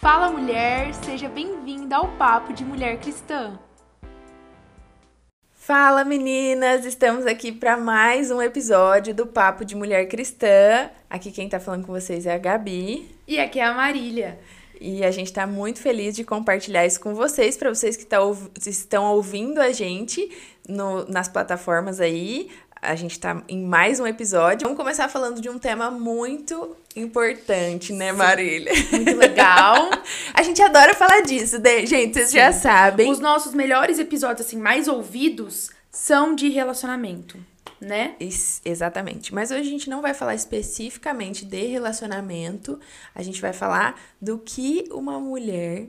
Fala mulher, seja bem-vinda ao Papo de Mulher Cristã. Fala meninas, estamos aqui para mais um episódio do Papo de Mulher Cristã. Aqui quem tá falando com vocês é a Gabi. E aqui é a Marília. E a gente tá muito feliz de compartilhar isso com vocês, para vocês que tá, estão ouvindo a gente no, nas plataformas aí. A gente tá em mais um episódio. Vamos começar falando de um tema muito importante, né, Marília? Muito legal. a gente adora falar disso, né? gente, vocês Sim. já sabem. Os nossos melhores episódios, assim, mais ouvidos, são de relacionamento, né? Isso, exatamente. Mas hoje a gente não vai falar especificamente de relacionamento, a gente vai falar do que uma mulher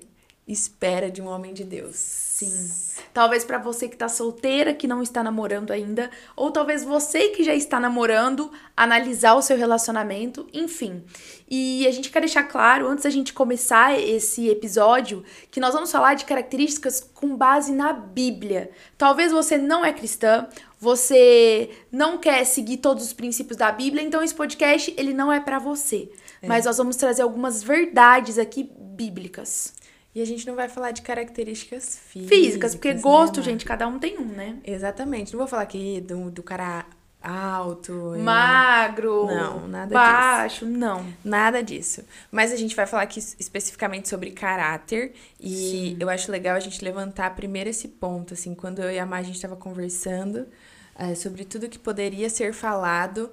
espera de um homem de Deus. Sim. Talvez para você que tá solteira, que não está namorando ainda, ou talvez você que já está namorando, analisar o seu relacionamento, enfim. E a gente quer deixar claro, antes da gente começar esse episódio, que nós vamos falar de características com base na Bíblia. Talvez você não é cristã, você não quer seguir todos os princípios da Bíblia, então esse podcast ele não é para você. É. Mas nós vamos trazer algumas verdades aqui bíblicas. E a gente não vai falar de características físicas. Físicas, porque né, gosto, gente, cada um tem um, né? Exatamente. Não vou falar aqui do, do cara alto, magro, não, nada baixo, disso. não. Nada disso. Mas a gente vai falar aqui especificamente sobre caráter e Sim. eu acho legal a gente levantar primeiro esse ponto, assim, quando eu e a Má a gente estava conversando é, sobre tudo que poderia ser falado,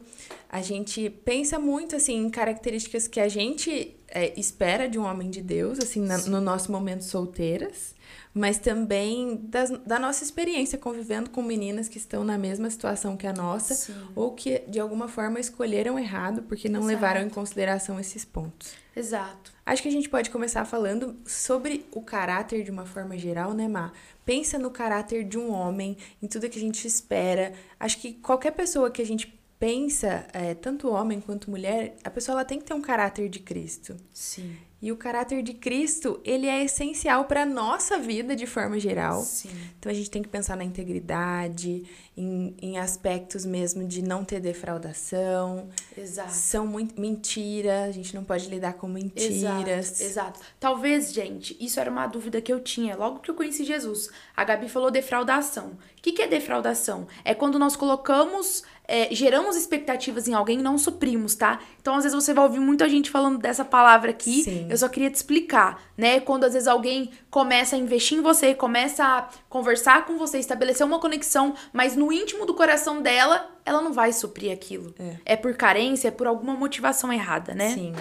a gente pensa muito assim em características que a gente é, espera de um homem de Deus, assim, na, no nosso momento solteiras, mas também das, da nossa experiência convivendo com meninas que estão na mesma situação que a nossa, Sim. ou que de alguma forma escolheram errado porque não Exato. levaram em consideração esses pontos. Exato. Acho que a gente pode começar falando sobre o caráter de uma forma geral, né, Má? Pensa no caráter de um homem, em tudo que a gente espera. Acho que qualquer pessoa que a gente pensa, é, tanto homem quanto mulher, a pessoa ela tem que ter um caráter de Cristo. Sim. E o caráter de Cristo, ele é essencial para a nossa vida de forma geral. Sim. Então a gente tem que pensar na integridade, em, em aspectos mesmo de não ter defraudação. Exato. São muito mentira, a gente não pode lidar com mentiras. Exato, exato. Talvez, gente, isso era uma dúvida que eu tinha logo que eu conheci Jesus. A Gabi falou defraudação. O que, que é defraudação? É quando nós colocamos é, geramos expectativas em alguém e não suprimos, tá? Então, às vezes, você vai ouvir muita gente falando dessa palavra aqui. Sim. Eu só queria te explicar, né? Quando às vezes alguém começa a investir em você, começa a conversar com você, estabelecer uma conexão, mas no íntimo do coração dela, ela não vai suprir aquilo. É, é por carência, é por alguma motivação errada, né? Sim.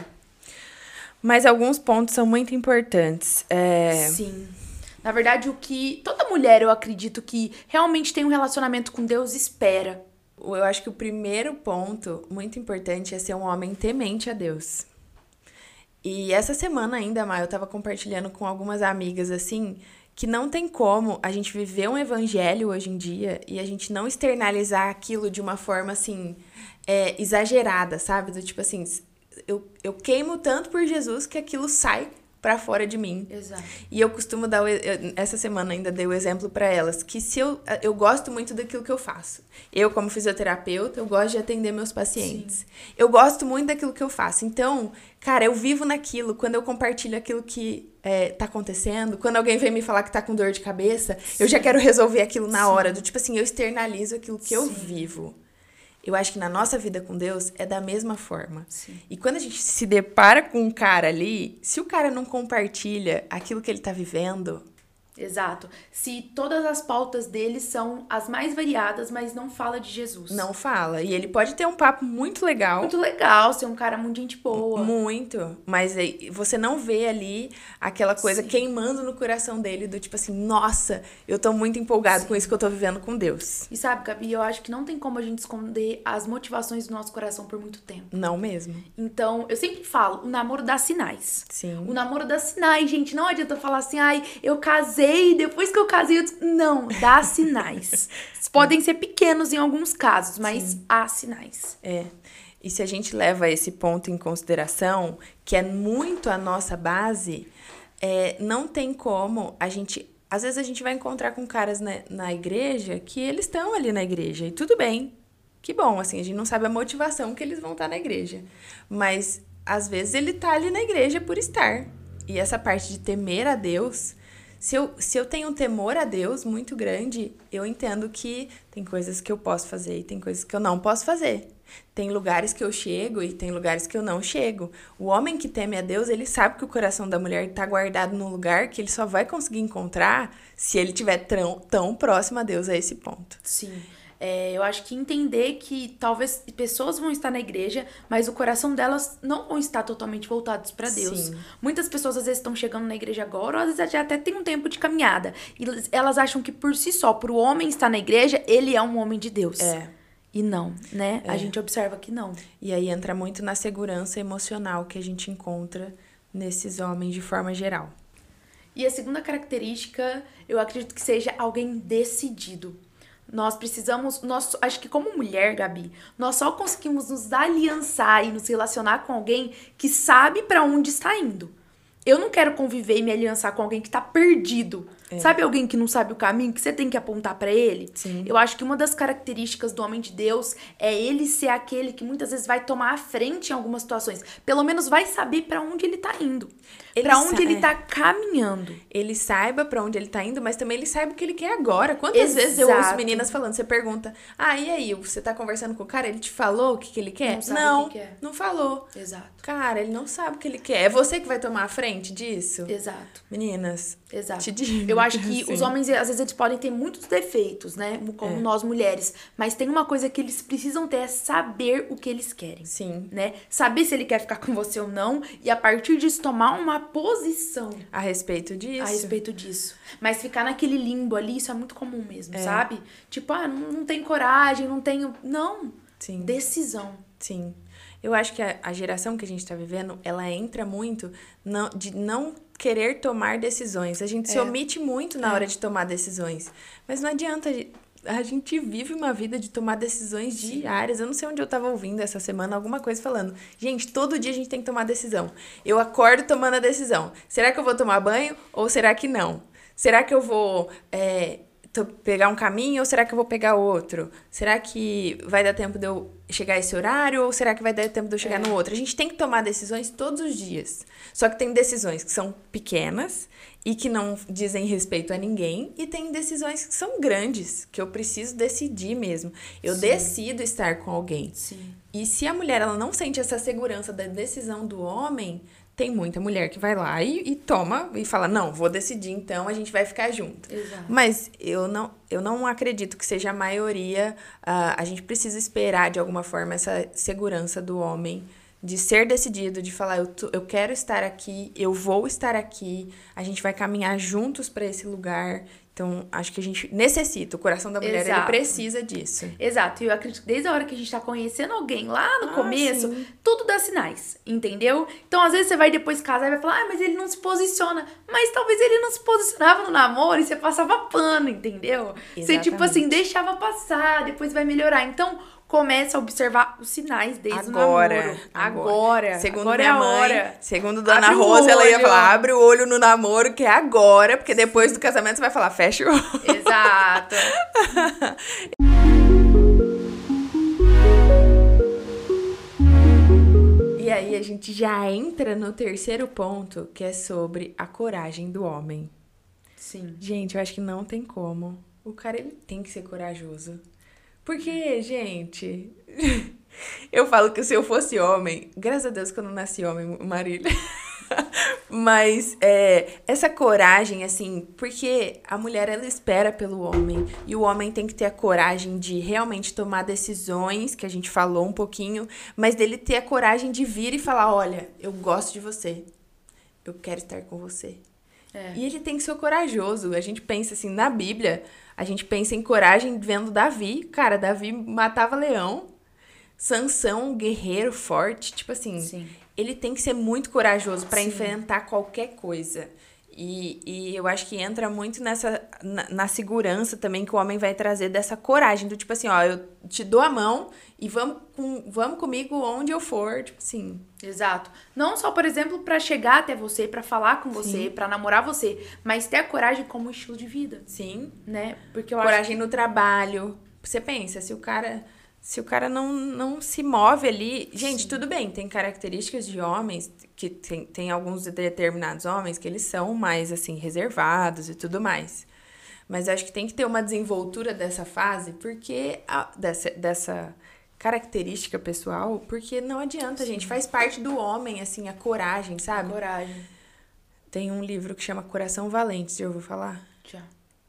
Mas alguns pontos são muito importantes. É... Sim. Na verdade, o que toda mulher, eu acredito que realmente tem um relacionamento com Deus, espera eu acho que o primeiro ponto muito importante é ser um homem temente a Deus. E essa semana ainda, Maia, eu tava compartilhando com algumas amigas assim, que não tem como a gente viver um evangelho hoje em dia e a gente não externalizar aquilo de uma forma assim, é, exagerada, sabe? Do tipo assim, eu, eu queimo tanto por Jesus que aquilo sai para fora de mim. Exato. E eu costumo dar, eu, essa semana ainda dei o exemplo para elas, que se eu, eu gosto muito daquilo que eu faço. Eu, como fisioterapeuta, eu gosto de atender meus pacientes. Sim. Eu gosto muito daquilo que eu faço. Então, cara, eu vivo naquilo, quando eu compartilho aquilo que é, tá acontecendo, quando alguém vem me falar que tá com dor de cabeça, Sim. eu já quero resolver aquilo na Sim. hora. Do tipo assim, eu externalizo aquilo que eu vivo. Eu acho que na nossa vida com Deus é da mesma forma. Sim. E quando a gente se depara com um cara ali, se o cara não compartilha aquilo que ele tá vivendo, Exato. Se todas as pautas dele são as mais variadas, mas não fala de Jesus. Não fala. E ele pode ter um papo muito legal. Muito legal, ser um cara muito gente boa. Muito. Mas você não vê ali aquela coisa Sim. queimando no coração dele, do tipo assim, nossa, eu tô muito empolgado Sim. com isso que eu tô vivendo com Deus. E sabe, Gabi, eu acho que não tem como a gente esconder as motivações do nosso coração por muito tempo. Não mesmo. Então, eu sempre falo, o namoro dá sinais. Sim. O namoro dá sinais, gente. Não adianta falar assim, ai, eu casei casei, depois que eu casei, eu disse, não, dá sinais. Podem ser pequenos em alguns casos, mas Sim. há sinais. É. E se a gente leva esse ponto em consideração, que é muito a nossa base, é, não tem como a gente. Às vezes a gente vai encontrar com caras na, na igreja que eles estão ali na igreja, e tudo bem. Que bom, assim, a gente não sabe a motivação que eles vão estar na igreja. Mas às vezes ele tá ali na igreja por estar. E essa parte de temer a Deus, se eu, se eu tenho um temor a Deus muito grande, eu entendo que tem coisas que eu posso fazer e tem coisas que eu não posso fazer. Tem lugares que eu chego e tem lugares que eu não chego. O homem que teme a Deus, ele sabe que o coração da mulher está guardado num lugar que ele só vai conseguir encontrar se ele estiver tão, tão próximo a Deus a esse ponto. Sim. É, eu acho que entender que talvez pessoas vão estar na igreja, mas o coração delas não vão estar totalmente voltados para Deus. Sim. Muitas pessoas às vezes estão chegando na igreja agora, ou às vezes já até tem um tempo de caminhada. E elas acham que por si só, por o homem estar na igreja, ele é um homem de Deus. É. E não, né? É. A gente observa que não. E aí entra muito na segurança emocional que a gente encontra nesses homens de forma geral. E a segunda característica, eu acredito que seja alguém decidido. Nós precisamos, nós, acho que como mulher, Gabi, nós só conseguimos nos aliançar e nos relacionar com alguém que sabe para onde está indo. Eu não quero conviver e me aliançar com alguém que tá perdido. É. Sabe alguém que não sabe o caminho que você tem que apontar para ele? Sim. Eu acho que uma das características do homem de Deus é ele ser aquele que muitas vezes vai tomar a frente em algumas situações. Pelo menos vai saber para onde ele tá indo. Para onde ele tá caminhando. Ele saiba para onde ele tá indo, mas também ele saiba o que ele quer agora. Quantas Exato. vezes eu ouço meninas falando, você pergunta: "Ah, e aí, você tá conversando com o cara, ele te falou o que que ele quer?" Não, sabe não, que quer. não falou. Exato. Cara, ele não sabe o que ele quer. É você que vai tomar a frente disso? Exato. Meninas, Exato. Te digo. Eu acho que os homens, às vezes, eles podem ter muitos defeitos, né? Como é. nós mulheres. Mas tem uma coisa que eles precisam ter é saber o que eles querem. Sim. Né? Saber se ele quer ficar com você ou não. E a partir disso, tomar uma posição. A respeito disso. A respeito disso. Mas ficar naquele limbo ali, isso é muito comum mesmo, é. sabe? Tipo, ah, não, não tem coragem, não tenho. Não. Sim. Decisão. Sim. Eu acho que a, a geração que a gente está vivendo, ela entra muito não, de não querer tomar decisões. A gente é. se omite muito na é. hora de tomar decisões. Mas não adianta. A gente vive uma vida de tomar decisões diárias. Eu não sei onde eu tava ouvindo essa semana alguma coisa falando. Gente, todo dia a gente tem que tomar decisão. Eu acordo tomando a decisão. Será que eu vou tomar banho ou será que não? Será que eu vou é, pegar um caminho ou será que eu vou pegar outro? Será que vai dar tempo de eu chegar a esse horário ou será que vai dar tempo de eu chegar é. no outro? A gente tem que tomar decisões todos os dias. Só que tem decisões que são pequenas e que não dizem respeito a ninguém e tem decisões que são grandes, que eu preciso decidir mesmo. Eu Sim. decido estar com alguém. Sim. E se a mulher ela não sente essa segurança da decisão do homem, tem muita mulher que vai lá e, e, toma e fala, não, vou decidir, então a gente vai ficar junto. Exato. Mas eu não, eu não acredito que seja a maioria. Uh, a gente precisa esperar, de alguma forma, essa segurança do homem de ser decidido, de falar, eu, eu quero estar aqui, eu vou estar aqui, a gente vai caminhar juntos para esse lugar. Então, acho que a gente necessita, o coração da mulher, ele precisa disso. Exato, e eu acredito que desde a hora que a gente tá conhecendo alguém lá no ah, começo, sim. tudo dá sinais, entendeu? Então, às vezes você vai depois casar e vai falar, ah, mas ele não se posiciona. Mas talvez ele não se posicionava no namoro e você passava pano, entendeu? Exatamente. Você, tipo assim, deixava passar, depois vai melhorar. Então, começa a observar os sinais desde agora, o namoro. Agora. Agora. Segundo agora minha é mãe, hora. segundo Dona abre Rosa, ela ia falar, abre o olho no namoro, que é agora, porque depois do casamento você vai falar, fecha o olho. Exato. e aí a gente já entra no terceiro ponto, que é sobre a coragem do homem. Sim. Gente, eu acho que não tem como. O cara, ele tem que ser corajoso. Porque, gente, eu falo que se eu fosse homem, graças a Deus que eu não nasci homem, Marília. Mas é, essa coragem, assim, porque a mulher ela espera pelo homem e o homem tem que ter a coragem de realmente tomar decisões, que a gente falou um pouquinho, mas dele ter a coragem de vir e falar: olha, eu gosto de você, eu quero estar com você. É. E ele tem que ser corajoso. A gente pensa assim, na Bíblia, a gente pensa em coragem vendo Davi. Cara, Davi matava leão. Sansão, um guerreiro forte. Tipo assim, Sim. ele tem que ser muito corajoso para enfrentar qualquer coisa. E, e eu acho que entra muito nessa na, na, segurança também que o homem vai trazer dessa coragem do tipo assim, ó, eu te dou a mão e vamos, com, vamos comigo onde eu for, tipo assim. Exato. Não só, por exemplo, para chegar até você, para falar com você, para namorar você, mas ter a coragem como estilo de vida. Sim. Né? Porque eu coragem acho que... no trabalho. Você pensa, se o cara Se o cara não, não se move ali. Gente, Sim. tudo bem, tem características de homens, que tem, tem alguns determinados homens que eles são mais, assim, reservados e tudo mais. Mas acho que tem que ter uma desenvoltura dessa fase, porque. A, dessa, dessa característica pessoal, porque não adianta, Sim. gente. Faz parte do homem, assim, a coragem, sabe? A coragem. Tem um livro que chama Coração Valente, já ouviu falar? Já.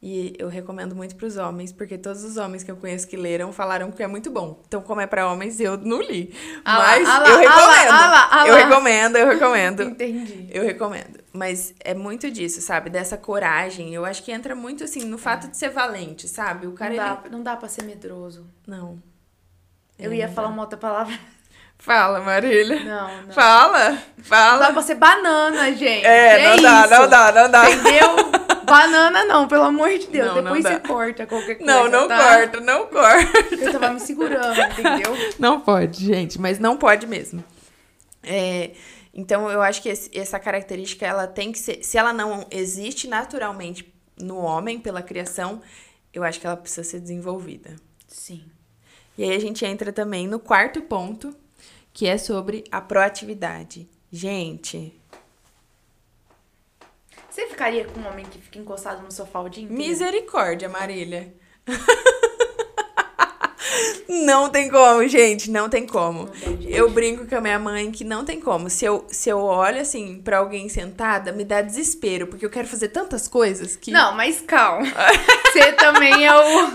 E eu recomendo muito para os homens, porque todos os homens que eu conheço que leram falaram que é muito bom. Então, como é para homens, eu não li. Ah Mas ah eu recomendo. Ah lá, ah lá, eu recomendo, eu recomendo. Entendi. Eu recomendo. Mas é muito disso, sabe? Dessa coragem. Eu acho que entra muito assim no fato é. de ser valente, sabe? O cara não dá, ele... não dá para ser medroso. Não. Eu ia falar uma outra palavra. Fala, Marília. Não, não. Fala, fala. Não dá pra ser banana, gente. É, não dá, isso? não dá, não dá. Entendeu? Banana não, pelo amor de Deus. Não, Depois não você corta qualquer coisa. Não, não tá? corta, não corta. Eu tava me segurando, entendeu? Não pode, gente, mas não pode mesmo. É, então, eu acho que esse, essa característica, ela tem que ser. Se ela não existe naturalmente no homem pela criação, eu acho que ela precisa ser desenvolvida. Sim. E aí a gente entra também no quarto ponto, que é sobre a proatividade. Gente, ficaria com um homem que fica encostado no sofá o dia inteiro? Misericórdia, Marília. Não tem como, gente, não tem como. Não tem eu brinco com a minha mãe que não tem como. Se eu, se eu olho assim para alguém sentada, me dá desespero, porque eu quero fazer tantas coisas que. Não, mas calma. Você também é o.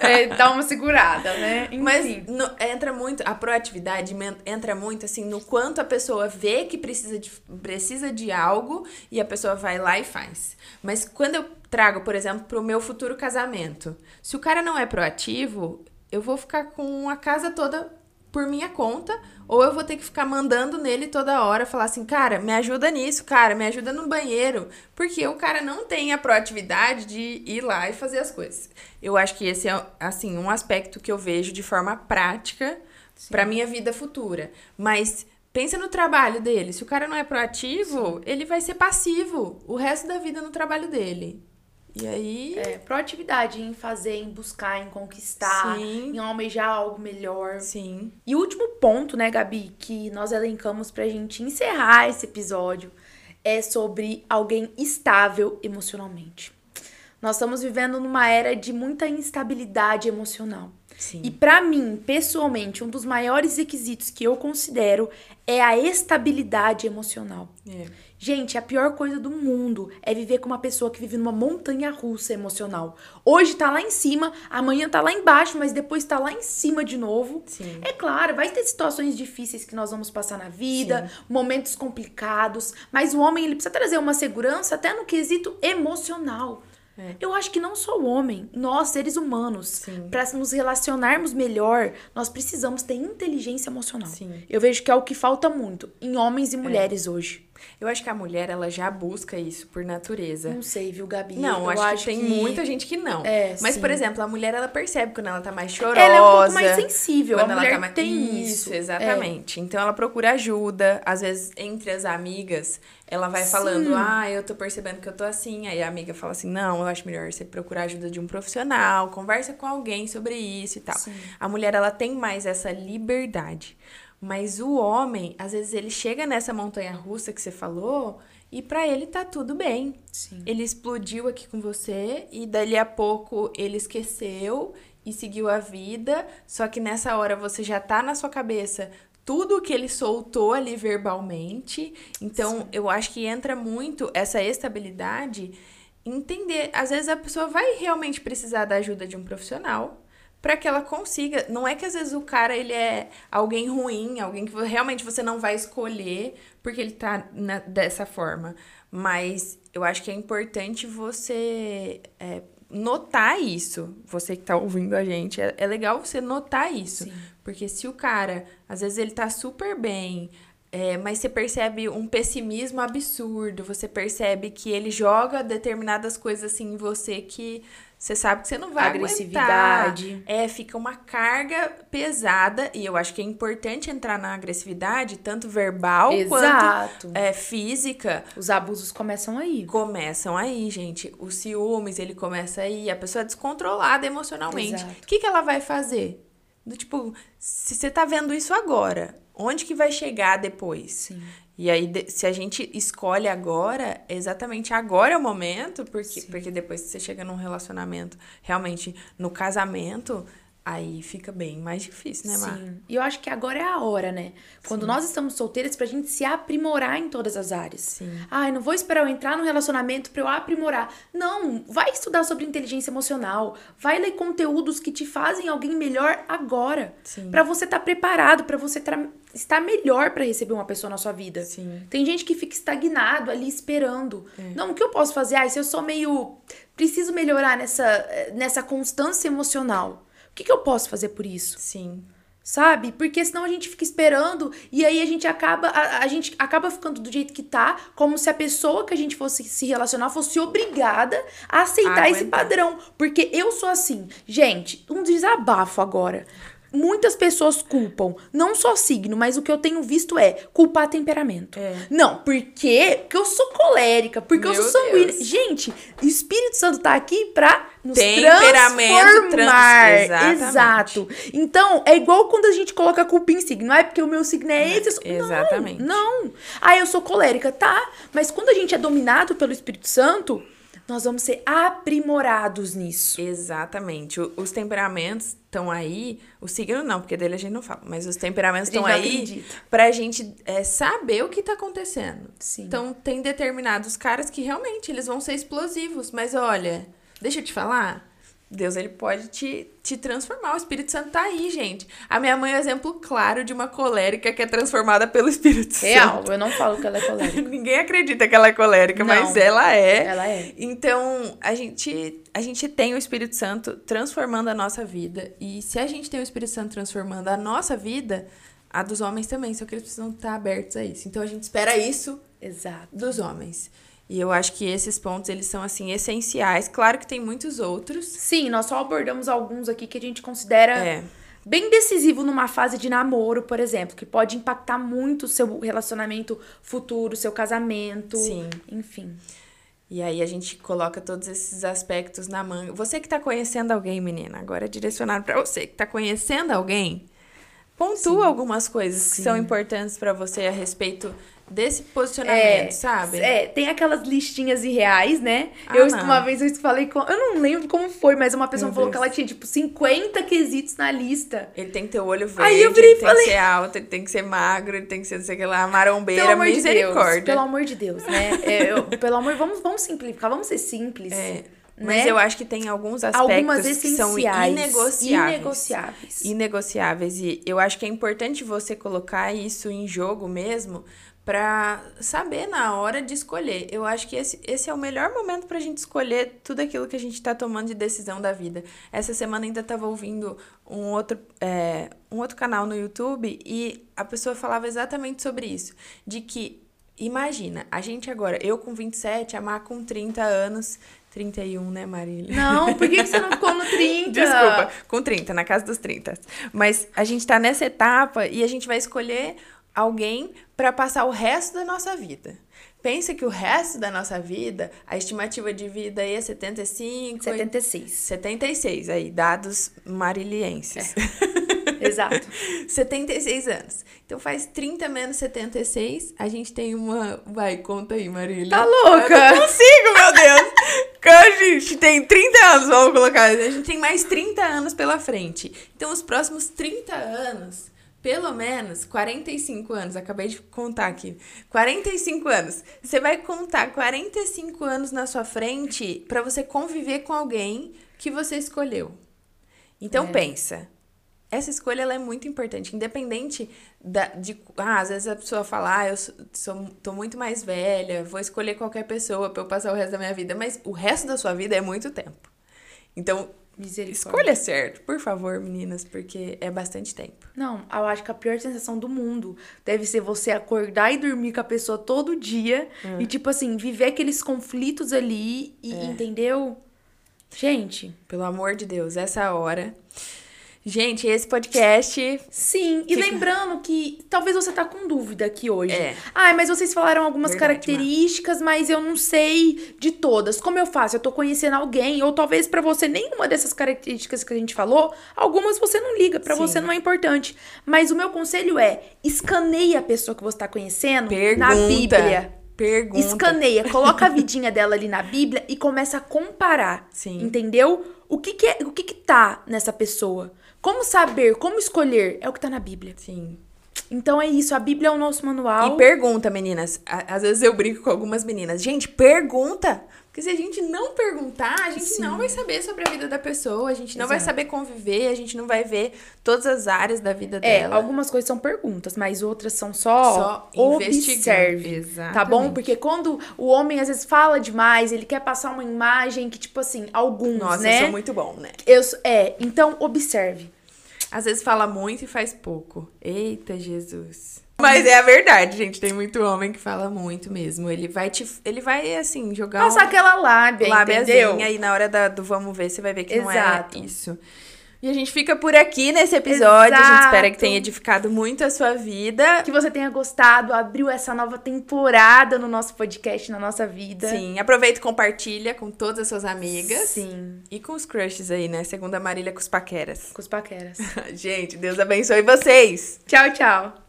É, dá uma segurada, né? Enfim. Mas no, entra muito. A proatividade entra muito assim no quanto a pessoa vê que precisa de, precisa de algo e a pessoa vai lá e faz. Mas quando eu trago, por exemplo, para o meu futuro casamento, se o cara não é proativo, eu vou ficar com a casa toda por minha conta, ou eu vou ter que ficar mandando nele toda hora, falar assim, cara, me ajuda nisso, cara, me ajuda no banheiro, porque o cara não tem a proatividade de ir lá e fazer as coisas. Eu acho que esse é, assim, um aspecto que eu vejo de forma prática para minha vida futura. Mas pensa no trabalho dele, se o cara não é proativo, Sim. ele vai ser passivo o resto da vida no trabalho dele. E aí. É, proatividade em fazer, em buscar, em conquistar, Sim. em almejar algo melhor. Sim. E o último ponto, né, Gabi, que nós elencamos pra gente encerrar esse episódio é sobre alguém estável emocionalmente. Nós estamos vivendo numa era de muita instabilidade emocional. Sim. E para mim, pessoalmente, um dos maiores requisitos que eu considero é a estabilidade emocional. É. Gente, a pior coisa do mundo é viver com uma pessoa que vive numa montanha russa emocional. Hoje tá lá em cima, amanhã tá lá embaixo, mas depois tá lá em cima de novo. Sim. É claro, vai ter situações difíceis que nós vamos passar na vida, Sim. momentos complicados, mas o homem ele precisa trazer uma segurança até no quesito emocional. É. Eu acho que não só o homem, nós, seres humanos, para nos relacionarmos melhor, nós precisamos ter inteligência emocional. Sim. Eu vejo que é o que falta muito em homens e é. mulheres é. hoje. Eu acho que a mulher, ela já busca isso por natureza. Não sei, viu, Gabi? Não, eu acho, acho que tem que... muita gente que não. É, Mas, sim. por exemplo, a mulher, ela percebe quando ela tá mais chorosa. Ela é um pouco mais sensível. Quando a ela mulher tá mais... tem isso. exatamente. É. Então, ela procura ajuda. Às vezes, entre as amigas, ela vai sim. falando, ah, eu tô percebendo que eu tô assim. Aí a amiga fala assim, não, eu acho melhor você procurar ajuda de um profissional. Conversa com alguém sobre isso e tal. Sim. A mulher, ela tem mais essa liberdade. Mas o homem, às vezes, ele chega nessa montanha russa que você falou e para ele tá tudo bem. Sim. Ele explodiu aqui com você e dali a pouco ele esqueceu e seguiu a vida, só que nessa hora você já tá na sua cabeça tudo que ele soltou ali verbalmente. Então, Sim. eu acho que entra muito essa estabilidade entender, às vezes a pessoa vai realmente precisar da ajuda de um profissional para que ela consiga. Não é que às vezes o cara ele é alguém ruim, alguém que realmente você não vai escolher porque ele tá na, dessa forma. Mas eu acho que é importante você é, notar isso. Você que tá ouvindo a gente, é, é legal você notar isso. Sim. Porque se o cara, às vezes ele tá super bem, é, mas você percebe um pessimismo absurdo, você percebe que ele joga determinadas coisas assim em você que você sabe que você não vai agressividade. Aguentar. É, fica uma carga pesada e eu acho que é importante entrar na agressividade, tanto verbal Exato. quanto é, física. Os abusos começam aí. Começam aí, gente. Os ciúmes, ele começa aí, a pessoa é descontrolada emocionalmente. O que, que ela vai fazer? Do tipo, se você tá vendo isso agora, onde que vai chegar depois? Sim. E aí, se a gente escolhe agora, exatamente agora é o momento, porque, porque depois que você chega num relacionamento, realmente no casamento, aí fica bem mais difícil, né, Mar? Sim. E eu acho que agora é a hora, né? Quando Sim. nós estamos solteiras, pra gente se aprimorar em todas as áreas. Sim. Ai, não vou esperar eu entrar no relacionamento pra eu aprimorar. Não, vai estudar sobre inteligência emocional. Vai ler conteúdos que te fazem alguém melhor agora. Sim. Pra você estar tá preparado, para você estar melhor para receber uma pessoa na sua vida. Sim. Tem gente que fica estagnado ali esperando. É. Não, o que eu posso fazer? Ah, se eu sou meio. Preciso melhorar nessa, nessa constância emocional que, que eu posso fazer por isso? Sim. Sabe? Porque senão a gente fica esperando e aí a gente acaba a, a gente acaba ficando do jeito que tá, como se a pessoa que a gente fosse se relacionar fosse obrigada a aceitar esse padrão. Porque eu sou assim. Gente, um desabafo agora. Muitas pessoas culpam, não só signo, mas o que eu tenho visto é culpar temperamento. É. Não, porque, porque eu sou colérica, porque Meu eu sou sanguínea. Deus. Gente, o Espírito Santo tá aqui pra nos temperamento transformar. Trans... Exato. Então, é igual quando a gente coloca culpa em signo. Não é porque o meu signo é esse. Não, exatamente. Não. Ah, eu sou colérica, tá? Mas quando a gente é dominado pelo Espírito Santo, nós vamos ser aprimorados nisso. Exatamente. O, os temperamentos estão aí, o signo não, porque dele a gente não fala, mas os temperamentos estão aí acredita. pra gente é, saber o que tá acontecendo. Sim. Então, tem determinados caras que realmente eles vão ser explosivos, mas olha, deixa eu te falar, Deus ele pode te, te transformar. O Espírito Santo tá aí, gente. A minha mãe é um exemplo claro de uma colérica que é transformada pelo Espírito Real, Santo. Real, eu não falo que ela é colérica. Ninguém acredita que ela é colérica, não, mas ela é. Ela é. Então, a gente, a gente tem o Espírito Santo transformando a nossa vida. E se a gente tem o Espírito Santo transformando a nossa vida, a dos homens também. Só que eles precisam estar abertos a isso. Então, a gente espera isso Exato. dos homens. E eu acho que esses pontos, eles são, assim, essenciais. Claro que tem muitos outros. Sim, nós só abordamos alguns aqui que a gente considera é. bem decisivo numa fase de namoro, por exemplo, que pode impactar muito o seu relacionamento futuro, seu casamento. Sim. Enfim. E aí a gente coloca todos esses aspectos na manga. Você que tá conhecendo alguém, menina, agora é direcionado para você que tá conhecendo alguém, pontua Sim. algumas coisas Sim. que são importantes para você a respeito desse posicionamento, é, sabe? É, tem aquelas listinhas irreais, né? Ah, eu, não. uma vez eu falei com. Eu não lembro como foi, mas uma pessoa Meu falou Deus. que ela tinha, tipo, 50 quesitos na lista. Ele tem que ter o olho verde, Aí eu virei ele tem falei... que ser alto, ele tem que ser magro, ele tem que ser, não sei o que lá, marombeira, pelo amor misericórdia. De Deus, pelo amor de Deus, né? É, eu, pelo amor, vamos, vamos simplificar, vamos ser simples. É. Mas né? eu acho que tem alguns aspectos que são inegociáveis. Inegociáveis. Inegociáveis. E eu acho que é importante você colocar isso em jogo mesmo para saber na hora de escolher. Eu acho que esse, esse é o melhor momento para a gente escolher tudo aquilo que a gente está tomando de decisão da vida. Essa semana ainda estava ouvindo um outro, é, um outro canal no YouTube e a pessoa falava exatamente sobre isso. De que, imagina, a gente agora, eu com 27, a Má com 30 anos, 31, né, Marília? Não, por que, que você não ficou no 30? Desculpa, com 30, na casa dos 30. Mas a gente tá nessa etapa e a gente vai escolher alguém para passar o resto da nossa vida. Pensa que o resto da nossa vida, a estimativa de vida aí é 75... 76. 76, aí, dados marilienses. É. Exato. 76 anos. Então faz 30 menos 76, a gente tem uma... Vai, conta aí, Marília. Tá louca? Eu não consigo, meu Deus! a gente tem 30 anos, vamos colocar. A gente tem mais 30 anos pela frente. Então os próximos 30 anos pelo menos 45 anos, acabei de contar aqui. 45 anos. Você vai contar 45 anos na sua frente para você conviver com alguém que você escolheu. Então é. pensa. Essa escolha ela é muito importante, independente da, de. Ah, às vezes a pessoa fala, ah, eu sou, sou, tô muito mais velha, vou escolher qualquer pessoa para eu passar o resto da minha vida, mas o resto da sua vida é muito tempo. Então, Escolha certo, por favor, meninas, porque é bastante tempo. Não, eu acho que a pior sensação do mundo deve ser você acordar e dormir com a pessoa todo dia hum. e, tipo assim, viver aqueles conflitos ali e, é. entendeu? Gente. Pelo amor de Deus, essa hora. Gente, esse podcast. Sim, e lembrando que talvez você tá com dúvida aqui hoje. É. Ai, mas vocês falaram algumas Verdade, características, mas eu não sei de todas. Como eu faço? Eu tô conhecendo alguém, ou talvez pra você nenhuma dessas características que a gente falou, algumas você não liga, Sim. você não é importante. Mas o meu conselho é: escaneie a pessoa que você tá conhecendo Pergunta. na Bíblia. Pergunta. Escaneia, coloca a vidinha dela ali na Bíblia e começa a comparar. Sim. Entendeu? O que que, é, o que que tá nessa pessoa? Como saber, como escolher? É o que tá na Bíblia. Sim. Então é isso, a Bíblia é o nosso manual. E pergunta, meninas. Às vezes eu brinco com algumas meninas. Gente, pergunta! Porque se a gente não perguntar, a gente Sim. não vai saber sobre a vida da pessoa, a gente não vai Exato. saber conviver, a gente não vai ver todas as áreas da vida É, dela. algumas coisas são perguntas, mas outras são só, Só observe. investigando. Tá bom? Porque quando o homem às vezes fala demais, ele quer passar uma imagem que, tipo assim, alguns, Nossa, né? eu sou muito bom, né? Eu é, então observe. Às vezes fala muito e faz pouco. Eita, Jesus. Mas é a verdade, gente. Tem muito homem que fala muito mesmo. Ele vai te. Ele vai, assim, jogar Passar aquela lábia, um lábiazinha entendeu? e na hora da- do vamos ver, você vai ver que Exato. não é isso. E a gente fica por aqui nesse episódio. A gente Exato. espera que tenha edificado muito a sua vida. Que você tenha gostado, abriu essa nova temporada no nosso podcast, na nossa vida. Sim, aproveita e compartilha com todas as suas amigas. Sim. E com os crushes aí, né? Segundo a Marília com os paqueras. Com os paqueras. gente, Deus abençoe vocês! tchau, tchau.